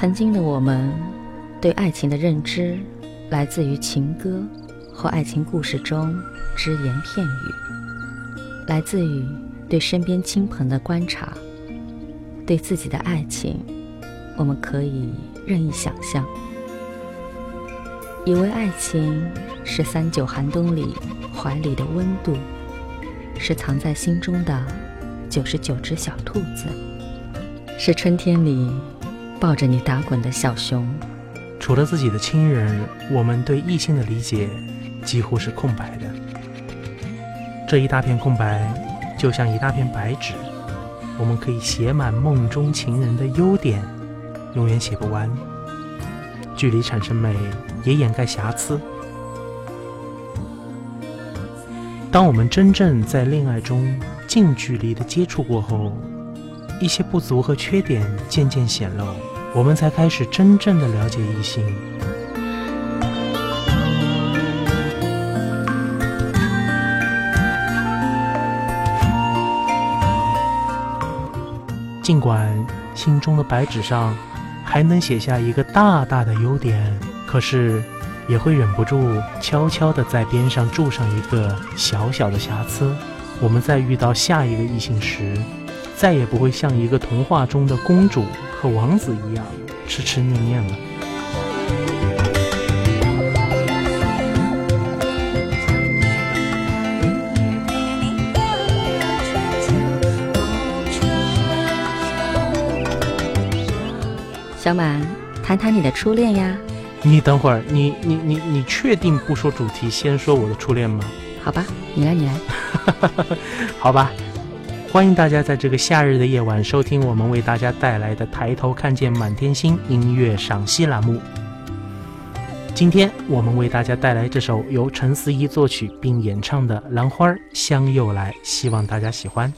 曾经的我们，对爱情的认知来自于情歌或爱情故事中只言片语，来自于对身边亲朋的观察。对自己的爱情，我们可以任意想象，以为爱情是三九寒冬里怀里的温度，是藏在心中的九十九只小兔子，是春天里抱着你打滚的小熊。除了自己的亲人，我们对异性的理解几乎是空白的。这一大片空白，就像一大片白纸。我们可以写满梦中情人的优点，永远写不完。距离产生美，也掩盖瑕疵。当我们真正在恋爱中近距离的接触过后，一些不足和缺点渐渐显露，我们才开始真正的了解异性。尽管心中的白纸上还能写下一个大大的优点，可是也会忍不住悄悄地在边上注上一个小小的瑕疵。我们在遇到下一个异性时，再也不会像一个童话中的公主和王子一样痴痴念念了。小满，谈谈你的初恋呀。你等会儿，你你你你确定不说主题，先说我的初恋吗？好吧，你来你来。好吧，欢迎大家在这个夏日的夜晚收听我们为大家带来的《抬头看见满天星》音乐赏析栏目。今天我们为大家带来这首由陈思怡作曲并演唱的《兰花香又来》，希望大家喜欢。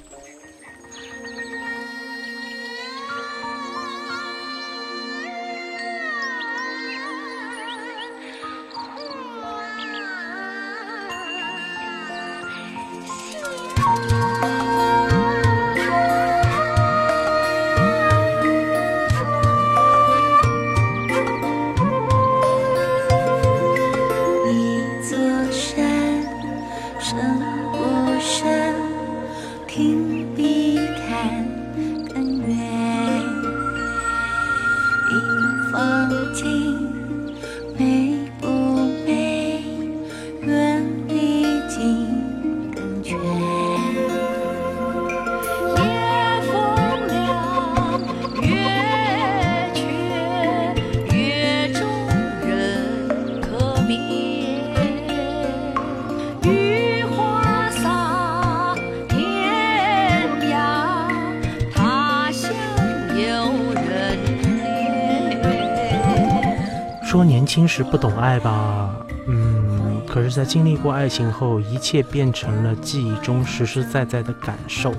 时不懂爱吧，嗯，可是，在经历过爱情后，一切变成了记忆中实实在在的感受。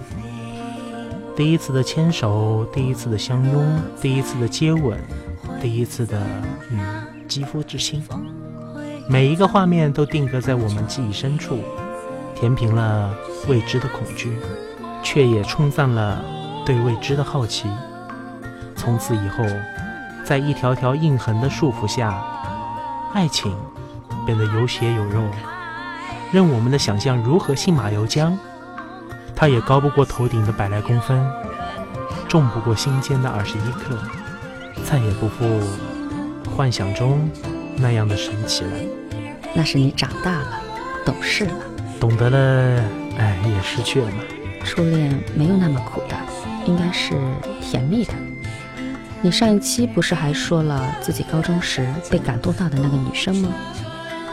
第一次的牵手，第一次的相拥，第一次的接吻，第一次的嗯肌肤之亲，每一个画面都定格在我们记忆深处，填平了未知的恐惧，却也冲散了对未知的好奇。从此以后。在一条条印痕的束缚下，爱情变得有血有肉，任我们的想象如何信马由缰，它也高不过头顶的百来公分，重不过心间的二十一克，再也不复幻想中那样的神奇了。那是你长大了，懂事了，懂得了，哎，也失去了嘛。初恋没有那么苦的，应该是甜蜜的。你上一期不是还说了自己高中时被感动到的那个女生吗？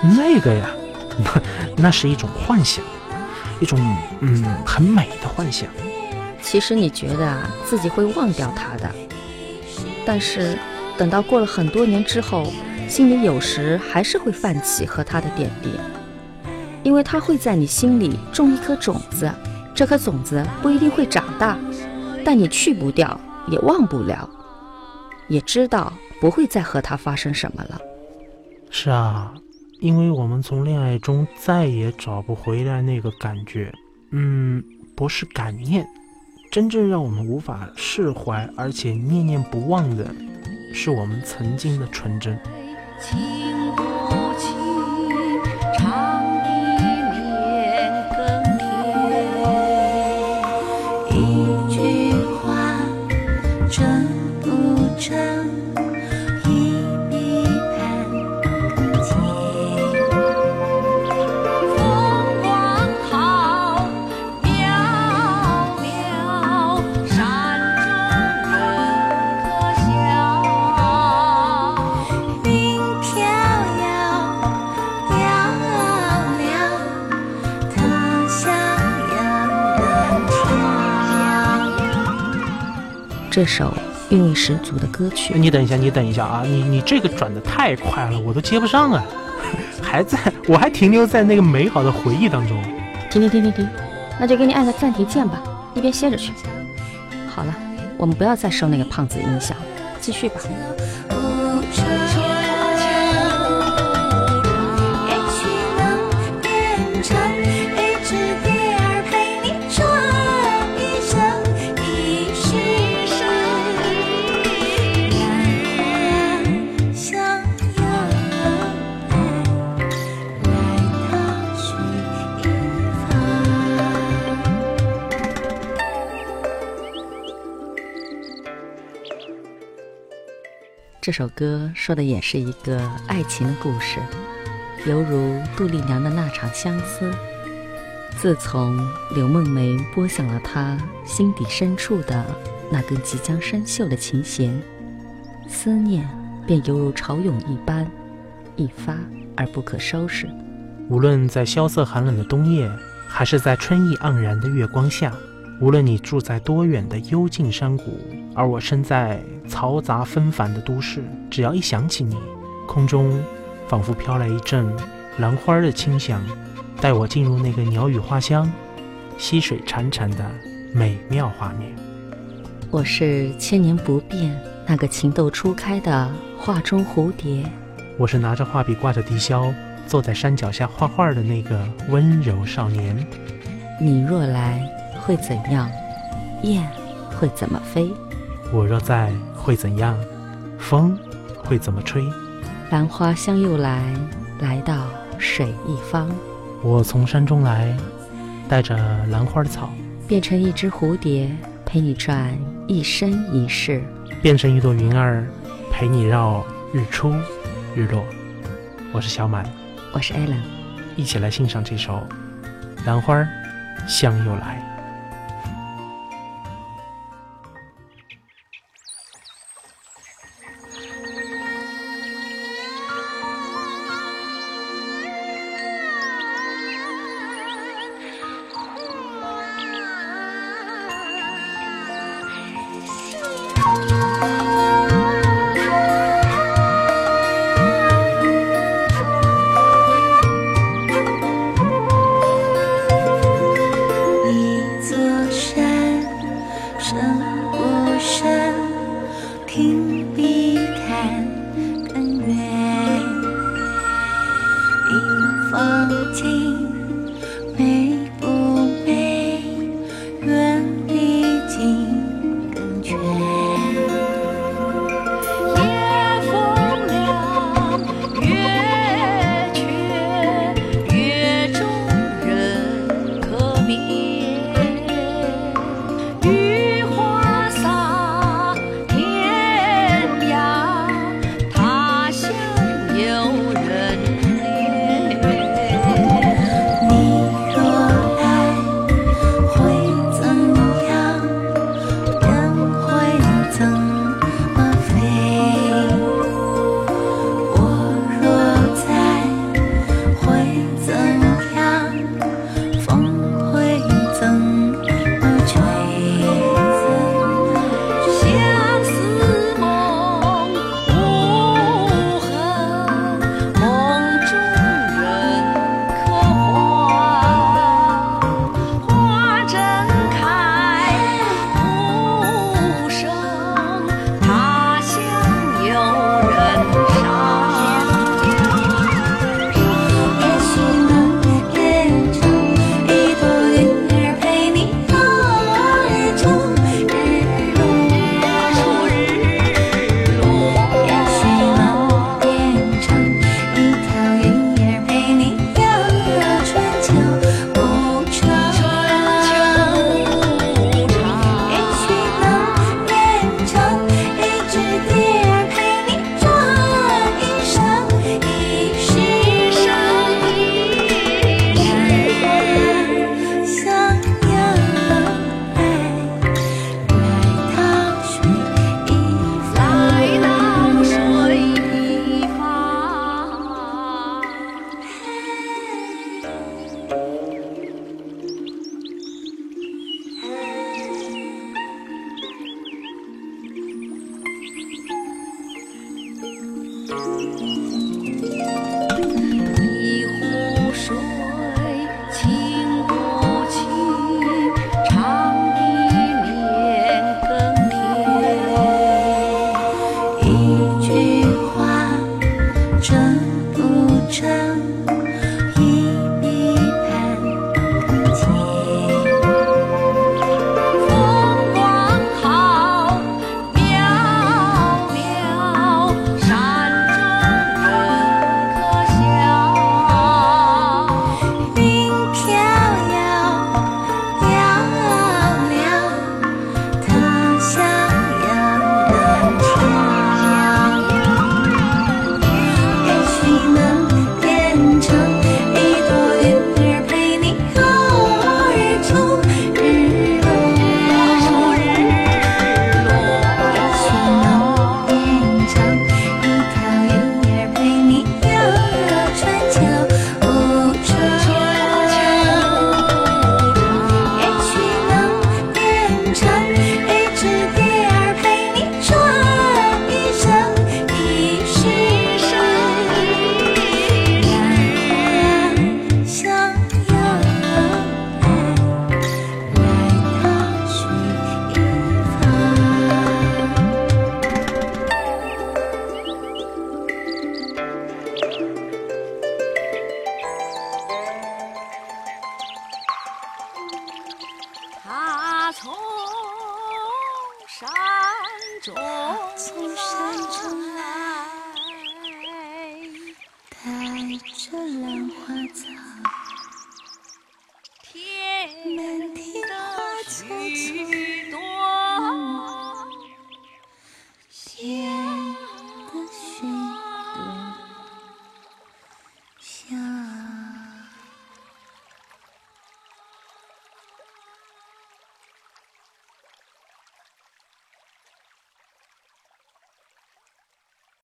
那个呀，那 那是一种幻想，一种嗯很美的幻想。其实你觉得啊自己会忘掉她的，但是等到过了很多年之后，心里有时还是会泛起和她的点滴，因为她会在你心里种一颗种子，这颗种子不一定会长大，但你去不掉，也忘不了。也知道不会再和他发生什么了。是啊，因为我们从恋爱中再也找不回来那个感觉。嗯，不是感念，真正让我们无法释怀而且念念不忘的，是我们曾经的纯真。这首韵味十足的歌曲，你等一下，你等一下啊！你你这个转的太快了，我都接不上啊！还在我还停留在那个美好的回忆当中。停停停停停，那就给你按个暂停键吧，一边歇着去。好了，我们不要再受那个胖子影响，继续吧。这首歌说的也是一个爱情的故事，犹如杜丽娘的那场相思。自从柳梦梅拨响了她心底深处的那根即将生锈的琴弦，思念便犹如潮涌一般，一发而不可收拾。无论在萧瑟寒冷的冬夜，还是在春意盎然的月光下，无论你住在多远的幽静山谷，而我身在嘈杂纷繁的都市，只要一想起你，空中仿佛飘来一阵兰花的清香，带我进入那个鸟语花香、溪水潺潺的美妙画面。我是千年不变那个情窦初开的画中蝴蝶，我是拿着画笔挂着笛箫，坐在山脚下画画的那个温柔少年。你若来会怎样？雁会怎么飞？我若在，会怎样？风会怎么吹？兰花香又来，来到水一方，我从山中来，带着兰花草，变成一只蝴蝶，陪你转一生一世。变成一朵云儿，陪你绕日出日落。我是小满，我是 Allen。一起来欣赏这首《兰花香又来》。